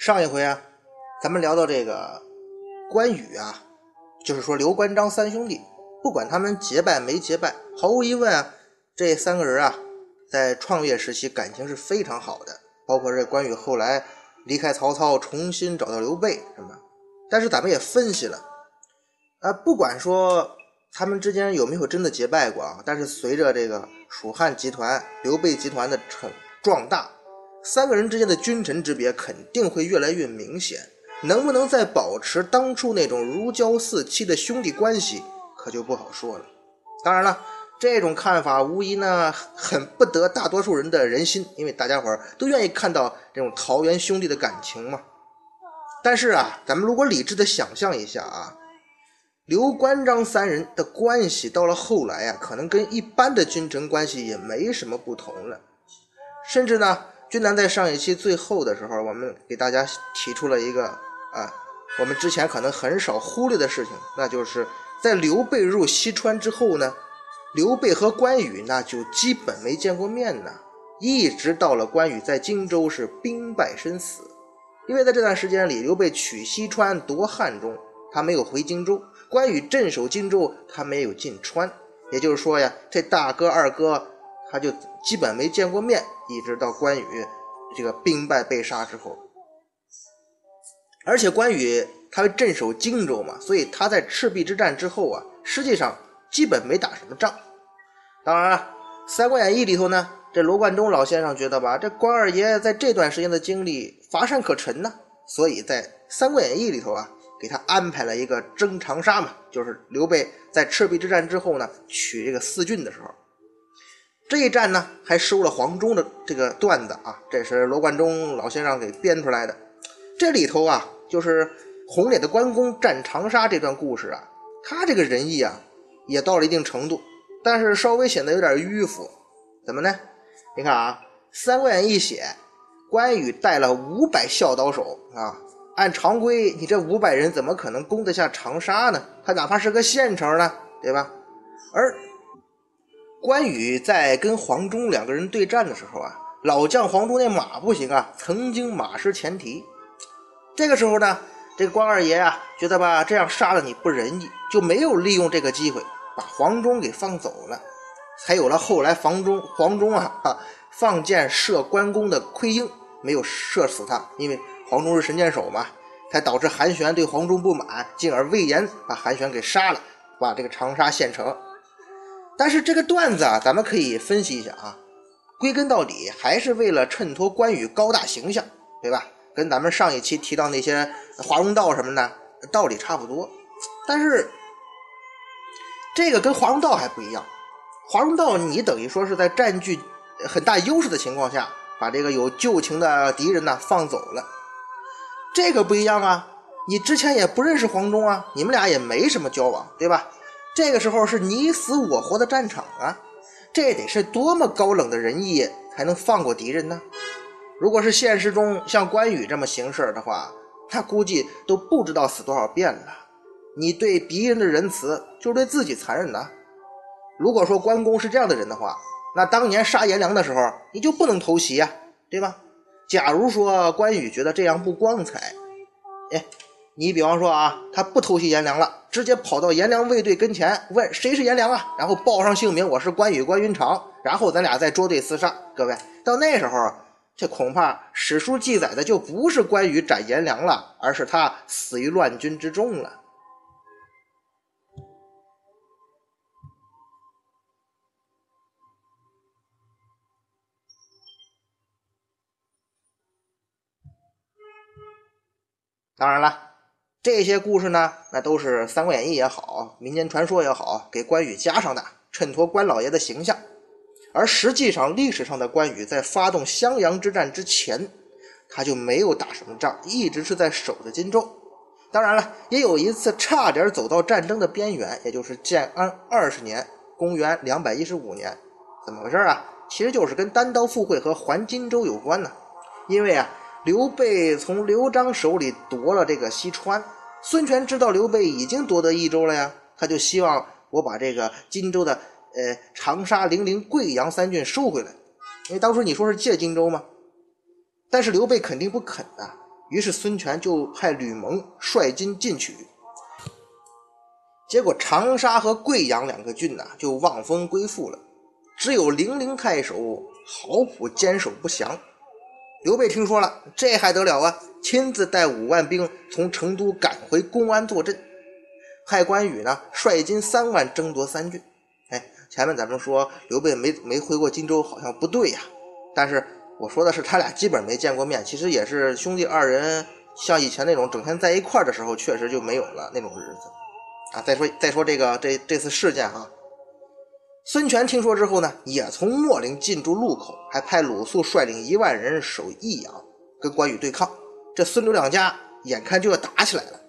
上一回啊，咱们聊到这个关羽啊，就是说刘关张三兄弟，不管他们结拜没结拜，毫无疑问啊，这三个人啊，在创业时期感情是非常好的。包括这关羽后来离开曹操，重新找到刘备什么。但是咱们也分析了，啊，不管说他们之间有没有真的结拜过啊，但是随着这个蜀汉集团、刘备集团的成壮大。三个人之间的君臣之别肯定会越来越明显，能不能再保持当初那种如胶似漆的兄弟关系，可就不好说了。当然了，这种看法无疑呢很不得大多数人的人心，因为大家伙都愿意看到这种桃园兄弟的感情嘛。但是啊，咱们如果理智的想象一下啊，刘关张三人的关系到了后来啊，可能跟一般的君臣关系也没什么不同了，甚至呢。君南在上一期最后的时候，我们给大家提出了一个啊，我们之前可能很少忽略的事情，那就是在刘备入西川之后呢，刘备和关羽那就基本没见过面呢，一直到了关羽在荆州是兵败身死，因为在这段时间里，刘备取西川夺汉中，他没有回荆州；关羽镇守荆州，他没有进川。也就是说呀，这大哥二哥。他就基本没见过面，一直到关羽这个兵败被杀之后。而且关羽他镇守荆州嘛，所以他在赤壁之战之后啊，实际上基本没打什么仗。当然了，《三国演义》里头呢，这罗贯中老先生觉得吧，这关二爷在这段时间的经历乏善可陈呢，所以在《三国演义》里头啊，给他安排了一个征长沙嘛，就是刘备在赤壁之战之后呢，取这个四郡的时候。这一战呢，还收了黄忠的这个段子啊，这是罗贯中老先生给编出来的。这里头啊，就是红脸的关公战长沙这段故事啊，他这个仁义啊，也到了一定程度，但是稍微显得有点迂腐。怎么呢？你看啊，《三国演义》写关羽带了五百孝刀手啊，按常规，你这五百人怎么可能攻得下长沙呢？他哪怕是个县城呢，对吧？而关羽在跟黄忠两个人对战的时候啊，老将黄忠那马不行啊，曾经马失前蹄。这个时候呢，这个关二爷啊，觉得吧，这样杀了你不仁义，就没有利用这个机会把黄忠给放走了，才有了后来黄忠黄忠啊啊放箭射关公的盔缨，没有射死他，因为黄忠是神箭手嘛，才导致韩玄对黄忠不满，进而魏延把韩玄给杀了，把这个长沙县城。但是这个段子啊，咱们可以分析一下啊，归根到底还是为了衬托关羽高大形象，对吧？跟咱们上一期提到那些华容道什么的道理差不多。但是这个跟华容道还不一样，华容道你等于说是在占据很大优势的情况下，把这个有旧情的敌人呢放走了。这个不一样啊，你之前也不认识黄忠啊，你们俩也没什么交往，对吧？这个时候是你死我活的战场啊，这得是多么高冷的仁义才能放过敌人呢？如果是现实中像关羽这么行事的话，他估计都不知道死多少遍了。你对敌人的仁慈，就是对自己残忍的。如果说关公是这样的人的话，那当年杀颜良的时候，你就不能偷袭呀，对吧？假如说关羽觉得这样不光彩，哎。你比方说啊，他不偷袭颜良了，直接跑到颜良卫队跟前问谁是颜良啊，然后报上姓名，我是关羽关云长，然后咱俩再捉对厮杀。各位，到那时候，这恐怕史书记载的就不是关羽斩颜良了，而是他死于乱军之中了。当然了。这些故事呢，那都是《三国演义》也好，民间传说也好，给关羽加上的，衬托关老爷的形象。而实际上，历史上的关羽在发动襄阳之战之前，他就没有打什么仗，一直是在守着荆州。当然了，也有一次差点走到战争的边缘，也就是建安二十年（公元两百一十五年）。怎么回事啊？其实就是跟单刀赴会和还荆州有关呢。因为啊，刘备从刘璋手里夺了这个西川，孙权知道刘备已经夺得益州了呀，他就希望我把这个荆州的。呃，长沙、零陵、贵阳三郡收回来，因为当初你说是借荆州吗？但是刘备肯定不肯啊。于是孙权就派吕蒙率军进取，结果长沙和贵阳两个郡呐就望风归附了，只有零陵太守郝普坚守不降。刘备听说了，这还得了啊！亲自带五万兵从成都赶回公安坐镇，派关羽呢率军三万争夺三郡。哎前面咱们说刘备没没回过荆州，好像不对呀。但是我说的是他俩基本没见过面，其实也是兄弟二人像以前那种整天在一块的时候，确实就没有了那种日子啊。再说再说这个这这次事件啊，孙权听说之后呢，也从秣陵进驻路口，还派鲁肃率领一万人守益阳，跟关羽对抗。这孙刘两家眼看就要打起来了。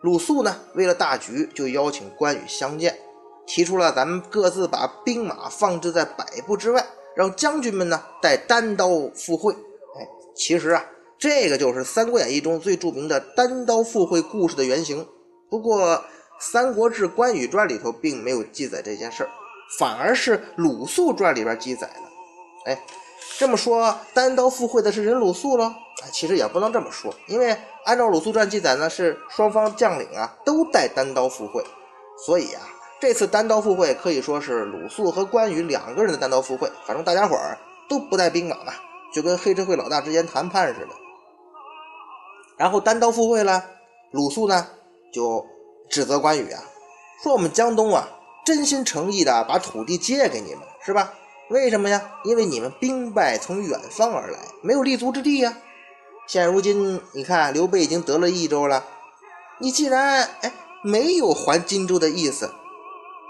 鲁肃呢，为了大局，就邀请关羽相见。提出了咱们各自把兵马放置在百步之外，让将军们呢带单刀赴会。哎，其实啊，这个就是《三国演义》中最著名的单刀赴会故事的原型。不过，《三国志·关羽传》里头并没有记载这件事儿，反而是《鲁肃传》里边记载的。哎，这么说，单刀赴会的是人鲁肃喽？哎，其实也不能这么说，因为按照《鲁肃传》记载呢，是双方将领啊都带单刀赴会，所以啊。这次单刀赴会可以说是鲁肃和关羽两个人的单刀赴会，反正大家伙儿都不带兵马嘛，就跟黑社会老大之间谈判似的。然后单刀赴会了，鲁肃呢就指责关羽啊，说我们江东啊真心诚意的把土地借给你们，是吧？为什么呀？因为你们兵败从远方而来，没有立足之地呀。现如今你看刘备已经得了益州了，你既然哎没有还荆州的意思。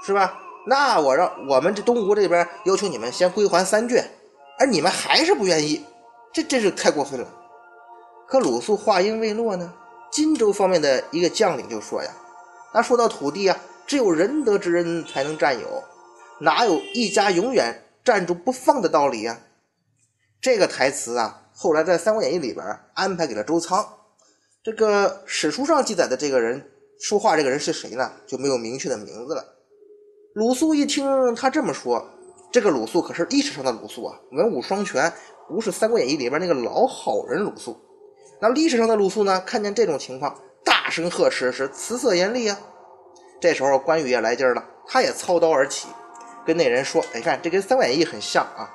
是吧？那我让我们这东吴这边要求你们先归还三郡，而你们还是不愿意，这真是太过分了。可鲁肃话音未落呢，荆州方面的一个将领就说呀：“那说到土地啊，只有仁德之人才能占有，哪有一家永远站住不放的道理呀？”这个台词啊，后来在《三国演义》里边安排给了周仓。这个史书上记载的这个人说话，这个人是谁呢？就没有明确的名字了。鲁肃一听他这么说，这个鲁肃可是历史上的鲁肃啊，文武双全，不是《三国演义》里边那个老好人鲁肃。那历史上的鲁肃呢，看见这种情况，大声呵斥，是辞色严厉啊。这时候关羽也来劲儿了，他也操刀而起，跟那人说：“你看，这跟《三国演义》很像啊。”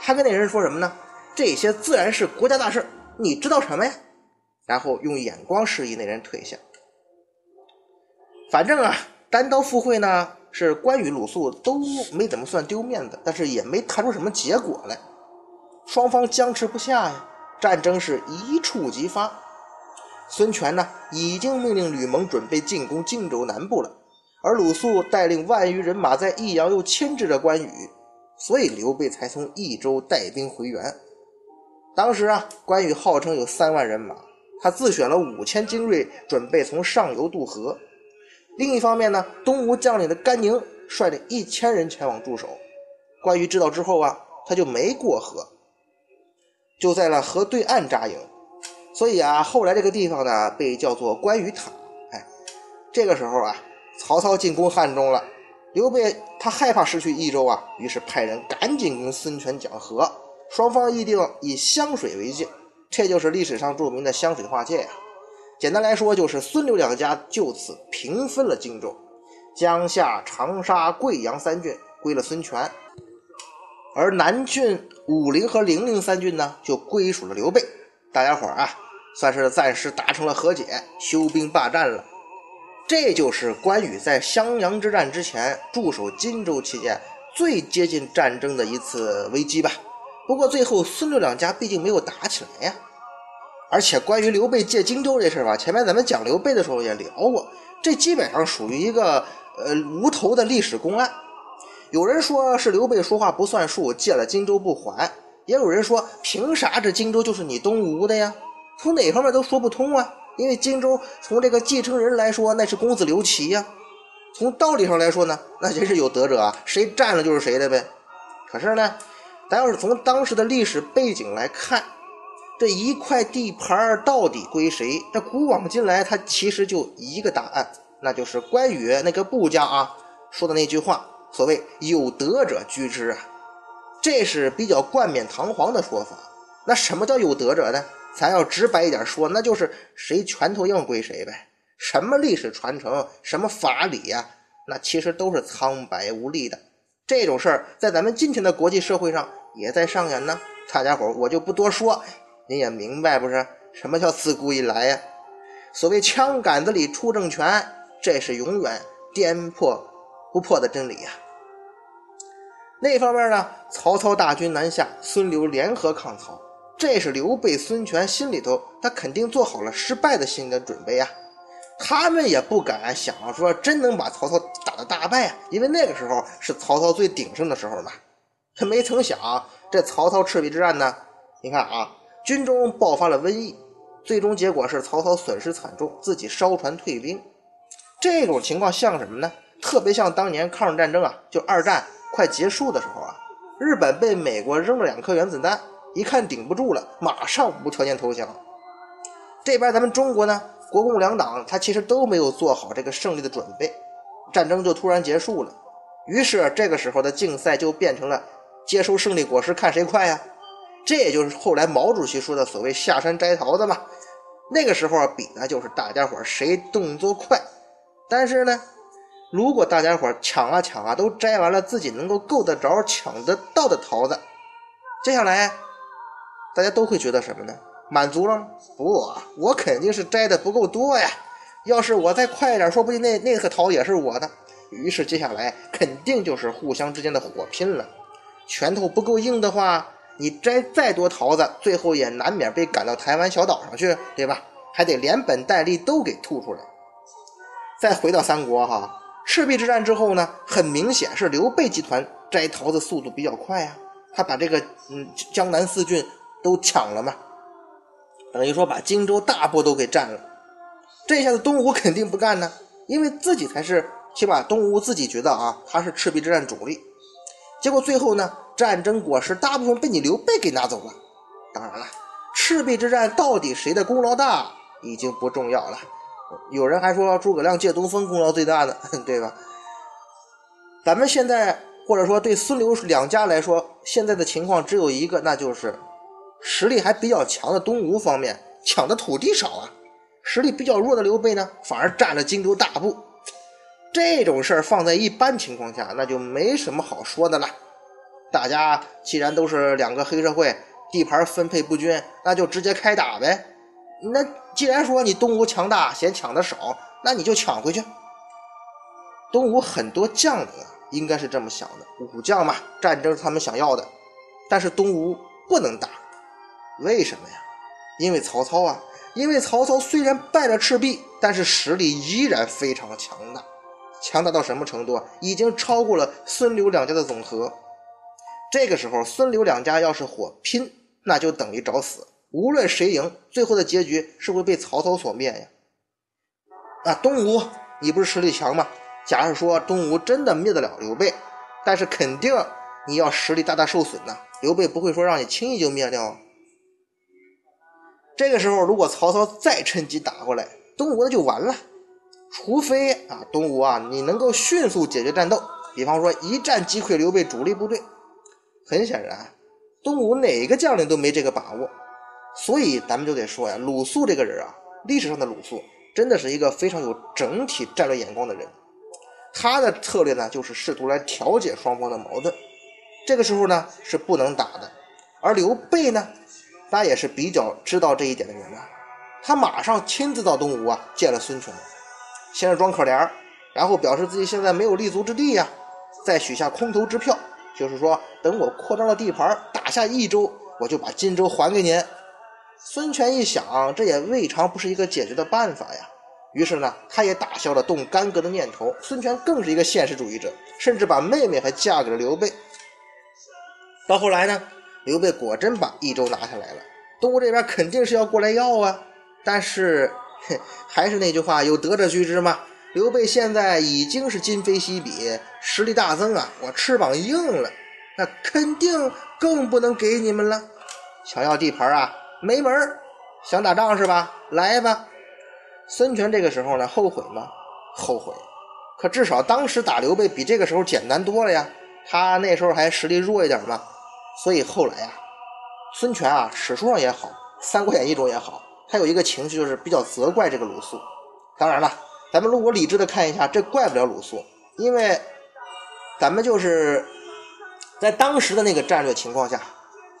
他跟那人说什么呢？这些自然是国家大事，你知道什么呀？然后用眼光示意那人退下。反正啊，单刀赴会呢。是关羽、鲁肃都没怎么算丢面子，但是也没谈出什么结果来，双方僵持不下呀，战争是一触即发。孙权呢，已经命令吕蒙准备进攻荆州南部了，而鲁肃带领万余人马在益阳又牵制着关羽，所以刘备才从益州带兵回援。当时啊，关羽号称有三万人马，他自选了五千精锐，准备从上游渡河。另一方面呢，东吴将领的甘宁率领一千人前往驻守。关羽知道之后啊，他就没过河，就在了河对岸扎营。所以啊，后来这个地方呢，被叫做关羽塔。哎，这个时候啊，曹操进攻汉中了，刘备他害怕失去益州啊，于是派人赶紧跟孙权讲和，双方议定以湘水为界，这就是历史上著名的湘水划界呀。简单来说，就是孙刘两家就此平分了荆州，江夏、长沙、贵阳三郡归了孙权，而南郡武陵和零陵三郡呢，就归属了刘备。大家伙啊，算是暂时达成了和解，休兵罢战了。这就是关羽在襄阳之战之前驻守荆州期间最接近战争的一次危机吧。不过最后孙刘两家毕竟没有打起来呀。而且关于刘备借荆州这事儿吧，前面咱们讲刘备的时候也聊过，这基本上属于一个呃无头的历史公案。有人说是刘备说话不算数，借了荆州不还；也有人说，凭啥这荆州就是你东吴的呀？从哪方面都说不通啊！因为荆州从这个继承人来说，那是公子刘琦呀；从道理上来说呢，那谁是有德者啊？谁占了就是谁的呗。可是呢，咱要是从当时的历史背景来看，这一块地盘到底归谁？这古往今来，它其实就一个答案，那就是关羽那个部将啊说的那句话。所谓有德者居之啊，这是比较冠冕堂皇的说法。那什么叫有德者呢？咱要直白一点说，那就是谁拳头硬归谁呗。什么历史传承，什么法理呀，那其实都是苍白无力的。这种事儿在咱们今天的国际社会上也在上演呢。大家伙我就不多说，您也明白不是？什么叫自古以来呀？所谓枪杆子里出政权，这是永远颠破。不破的真理呀！那方面呢？曹操大军南下，孙刘联合抗曹，这是刘备、孙权心里头，他肯定做好了失败的心理的准备呀。他们也不敢想说真能把曹操打得大败啊，因为那个时候是曹操最鼎盛的时候嘛。他没曾想，这曹操赤壁之战呢，你看啊，军中爆发了瘟疫，最终结果是曹操损失惨重，自己烧船退兵。这种情况像什么呢？特别像当年抗日战争啊，就二战快结束的时候啊，日本被美国扔了两颗原子弹，一看顶不住了，马上无条件投降。这边咱们中国呢，国共两党他其实都没有做好这个胜利的准备，战争就突然结束了。于是这个时候的竞赛就变成了接收胜利果实，看谁快呀。这也就是后来毛主席说的所谓下山摘桃子嘛。那个时候比的就是大家伙谁动作快，但是呢。如果大家伙抢啊抢啊，都摘完了自己能够够得着、抢得到的桃子，接下来大家都会觉得什么呢？满足了吗？不，我肯定是摘的不够多呀。要是我再快一点，说不定那那颗桃也是我的。于是接下来肯定就是互相之间的火拼了。拳头不够硬的话，你摘再多桃子，最后也难免被赶到台湾小岛上去，对吧？还得连本带利都给吐出来。再回到三国哈。赤壁之战之后呢，很明显是刘备集团摘桃子速度比较快啊，他把这个嗯江南四郡都抢了嘛，等于说把荆州大部都给占了。这下子东吴肯定不干呢，因为自己才是起码东吴自己觉得啊，他是赤壁之战主力。结果最后呢，战争果实大部分被你刘备给拿走了。当然了，赤壁之战到底谁的功劳大，已经不重要了。有人还说诸葛亮借东风功劳最大的，对吧？咱们现在或者说对孙刘两家来说，现在的情况只有一个，那就是实力还比较强的东吴方面抢的土地少啊，实力比较弱的刘备呢，反而占了荆州大部。这种事儿放在一般情况下，那就没什么好说的了。大家既然都是两个黑社会，地盘分配不均，那就直接开打呗。那既然说你东吴强大，嫌抢的少，那你就抢回去。东吴很多将领啊，应该是这么想的：武将嘛，战争是他们想要的。但是东吴不能打，为什么呀？因为曹操啊，因为曹操虽然败了赤壁，但是实力依然非常强大，强大到什么程度啊？已经超过了孙刘两家的总和。这个时候，孙刘两家要是火拼，那就等于找死。无论谁赢，最后的结局是会被曹操所灭呀。啊，东吴，你不是实力强吗？假如说东吴真的灭得了刘备，但是肯定你要实力大大受损呐。刘备不会说让你轻易就灭掉。这个时候，如果曹操再趁机打过来，东吴那就完了。除非啊，东吴啊，你能够迅速解决战斗，比方说一战击溃刘备主力部队。很显然，东吴哪个将领都没这个把握。所以咱们就得说呀，鲁肃这个人啊，历史上的鲁肃真的是一个非常有整体战略眼光的人。他的策略呢，就是试图来调解双方的矛盾。这个时候呢，是不能打的。而刘备呢，他也是比较知道这一点的人啊。他马上亲自到东吴啊，见了孙权，先是装可怜，然后表示自己现在没有立足之地呀，再许下空头支票，就是说等我扩张了地盘，打下益州，我就把荆州还给您。孙权一想，这也未尝不是一个解决的办法呀。于是呢，他也打消了动干戈的念头。孙权更是一个现实主义者，甚至把妹妹还嫁给了刘备。到后来呢，刘备果真把益州拿下来了，东吴这边肯定是要过来要啊。但是，还是那句话，有得者居之嘛。刘备现在已经是今非昔比，实力大增啊！我翅膀硬了，那肯定更不能给你们了。想要地盘啊，没门！想打仗是吧？来吧！孙权这个时候呢，后悔吗？后悔。可至少当时打刘备比这个时候简单多了呀。他那时候还实力弱一点嘛，所以后来呀，孙权啊，史书上也好，《三国演义》中也好，他有一个情绪就是比较责怪这个鲁肃。当然了。咱们如果理智的看一下，这怪不了鲁肃，因为咱们就是在当时的那个战略情况下，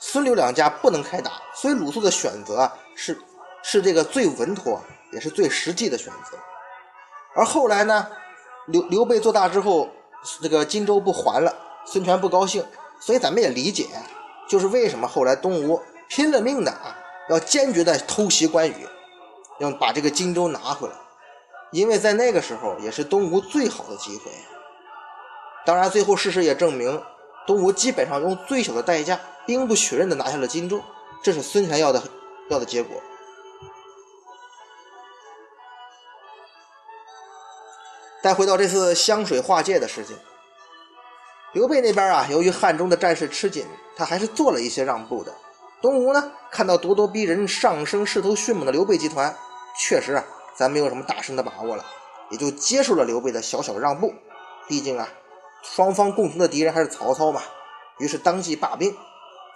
孙刘两家不能开打，所以鲁肃的选择是是这个最稳妥也是最实际的选择。而后来呢，刘刘备做大之后，这个荆州不还了，孙权不高兴，所以咱们也理解，就是为什么后来东吴拼了命的啊，要坚决的偷袭关羽，要把这个荆州拿回来。因为在那个时候也是东吴最好的机会，当然最后事实也证明，东吴基本上用最小的代价，兵不血刃的拿下了荆州，这是孙权要的要的结果。再回到这次湘水划界的事情，刘备那边啊，由于汉中的战事吃紧，他还是做了一些让步的。东吴呢，看到咄咄逼人、上升势头迅猛的刘备集团，确实啊。咱没有什么大胜的把握了，也就接受了刘备的小小让步。毕竟啊，双方共同的敌人还是曹操嘛。于是当即罢兵。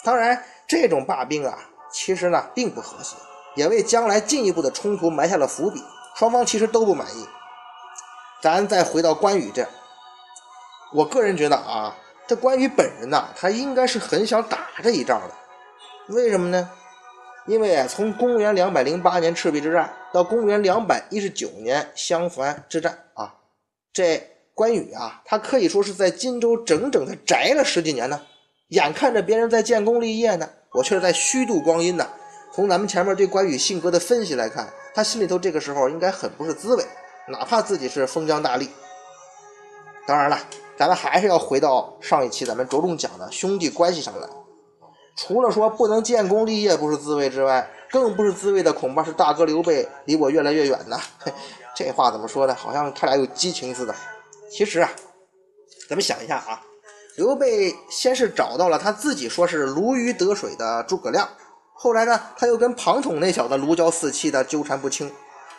当然，这种罢兵啊，其实呢并不和谐，也为将来进一步的冲突埋下了伏笔。双方其实都不满意。咱再回到关羽这，我个人觉得啊，这关羽本人呐，他应该是很想打这一仗的。为什么呢？因为从公元两百零八年赤壁之战到公元两百一十九年襄樊之战啊，这关羽啊，他可以说是在荆州整整的宅了十几年呢。眼看着别人在建功立业呢，我却是在虚度光阴呢。从咱们前面对关羽性格的分析来看，他心里头这个时候应该很不是滋味，哪怕自己是封疆大吏。当然了，咱们还是要回到上一期咱们着重讲的兄弟关系上来。除了说不能建功立业不是滋味之外，更不是滋味的恐怕是大哥刘备离我越来越远呢。这话怎么说呢？好像他俩有激情似的。其实啊，咱们想一下啊，刘备先是找到了他自己说是如鱼得水的诸葛亮，后来呢，他又跟庞统那小子如胶似漆的纠缠不清，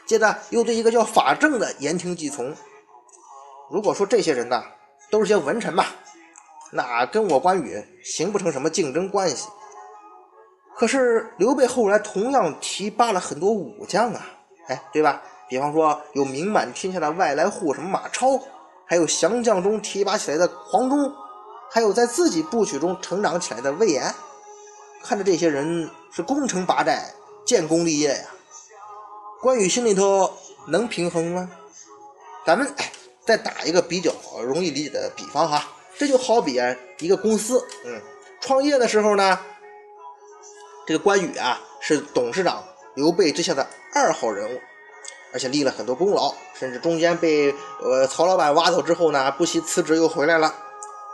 接着又对一个叫法正的言听计从。如果说这些人呢，都是些文臣吧。那跟我关羽形不成什么竞争关系。可是刘备后来同样提拔了很多武将啊，哎，对吧？比方说有名满天下的外来户，什么马超，还有降将中提拔起来的黄忠，还有在自己部曲中成长起来的魏延。看着这些人是攻城拔寨、建功立业呀，关羽心里头能平衡吗？咱们哎，再打一个比较容易理解的比方哈。这就好比，一个公司，嗯，创业的时候呢，这个关羽啊是董事长刘备之下的二号人物，而且立了很多功劳，甚至中间被呃曹老板挖走之后呢，不惜辞职又回来了。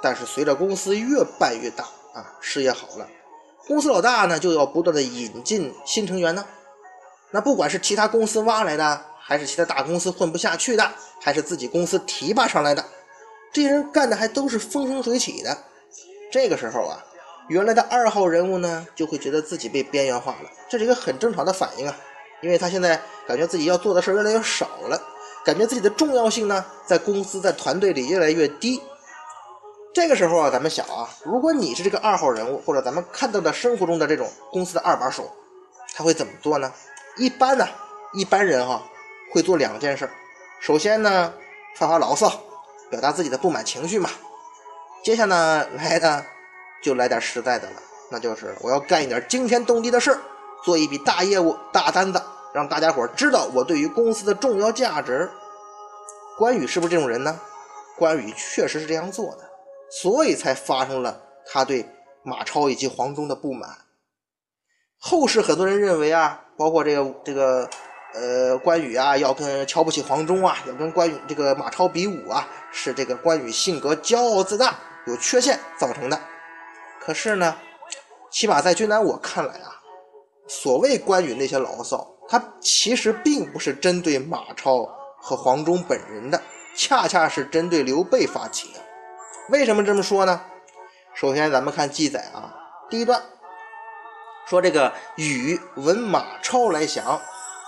但是随着公司越办越大啊，事业好了，公司老大呢就要不断的引进新成员呢。那不管是其他公司挖来的，还是其他大公司混不下去的，还是自己公司提拔上来的。这些人干的还都是风生水起的，这个时候啊，原来的二号人物呢就会觉得自己被边缘化了，这是一个很正常的反应啊，因为他现在感觉自己要做的事越来越少了，感觉自己的重要性呢在公司在团队里越来越低。这个时候啊，咱们想啊，如果你是这个二号人物，或者咱们看到的生活中的这种公司的二把手，他会怎么做呢？一般呢，一般人哈会做两件事，首先呢发发牢骚。表达自己的不满情绪嘛，接下来来的就来点实在的了，那就是我要干一点惊天动地的事，做一笔大业务、大单子，让大家伙知道我对于公司的重要价值。关羽是不是这种人呢？关羽确实是这样做的，所以才发生了他对马超以及黄忠的不满。后世很多人认为啊，包括这个这个呃，关羽啊要跟瞧不起黄忠啊，要跟关羽这个马超比武啊，是这个关羽性格骄傲自大、有缺陷造成的。可是呢，起码在君南我看来啊，所谓关羽那些牢骚，他其实并不是针对马超和黄忠本人的，恰恰是针对刘备发起的。为什么这么说呢？首先，咱们看记载啊，第一段说这个羽闻马超来降，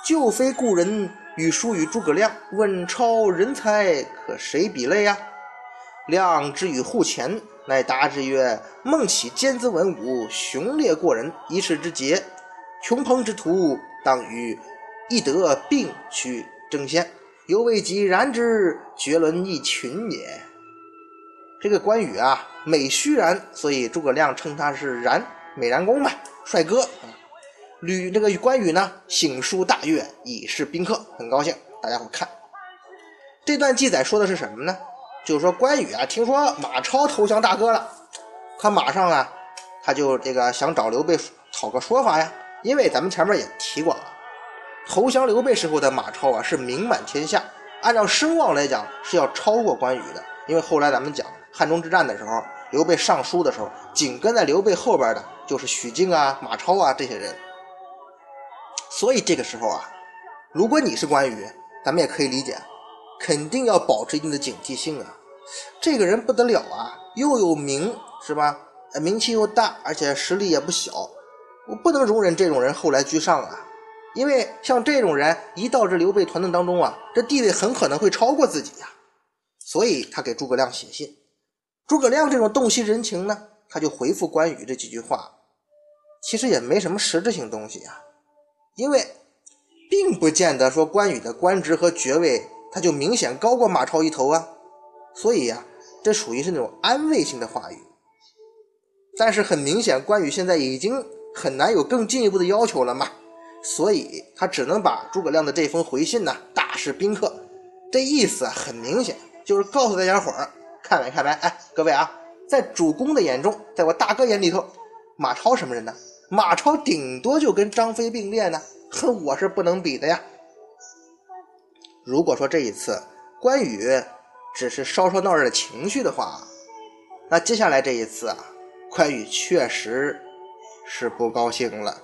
就非故人，与书与诸葛亮，问超人才可谁比类呀？亮之与户前，乃答之曰：“孟起兼资文武，雄烈过人，一世之杰，穷朋之徒，当与翼德并去争先，犹未及然之，绝伦一群也。”这个关羽啊，美须髯，所以诸葛亮称他是然美髯公吧，帅哥。吕这个关羽呢，醒书大悦，以示宾客，很高兴。大家伙看，这段记载说的是什么呢？就是说关羽啊，听说马超投降大哥了，他马上啊，他就这个想找刘备讨个说法呀。因为咱们前面也提过啊，投降刘备时候的马超啊，是名满天下，按照声望来讲是要超过关羽的。因为后来咱们讲。汉中之战的时候，刘备上书的时候，紧跟在刘备后边的就是许靖啊、马超啊这些人。所以这个时候啊，如果你是关羽，咱们也可以理解，肯定要保持一定的警惕性啊。这个人不得了啊，又有名是吧？名气又大，而且实力也不小，我不能容忍这种人后来居上啊。因为像这种人一到这刘备团队当中啊，这地位很可能会超过自己呀。所以他给诸葛亮写信。诸葛亮这种洞悉人情呢，他就回复关羽这几句话，其实也没什么实质性东西啊，因为并不见得说关羽的官职和爵位他就明显高过马超一头啊，所以呀，这属于是那种安慰性的话语。但是很明显，关羽现在已经很难有更进一步的要求了嘛，所以他只能把诸葛亮的这封回信呢大示宾客，这意思很明显就是告诉大家伙儿。看没看没？哎，各位啊，在主公的眼中，在我大哥眼里头，马超什么人呢？马超顶多就跟张飞并列呢，哼，我是不能比的呀。如果说这一次关羽只是稍稍闹热情绪的话，那接下来这一次啊，关羽确实是不高兴了。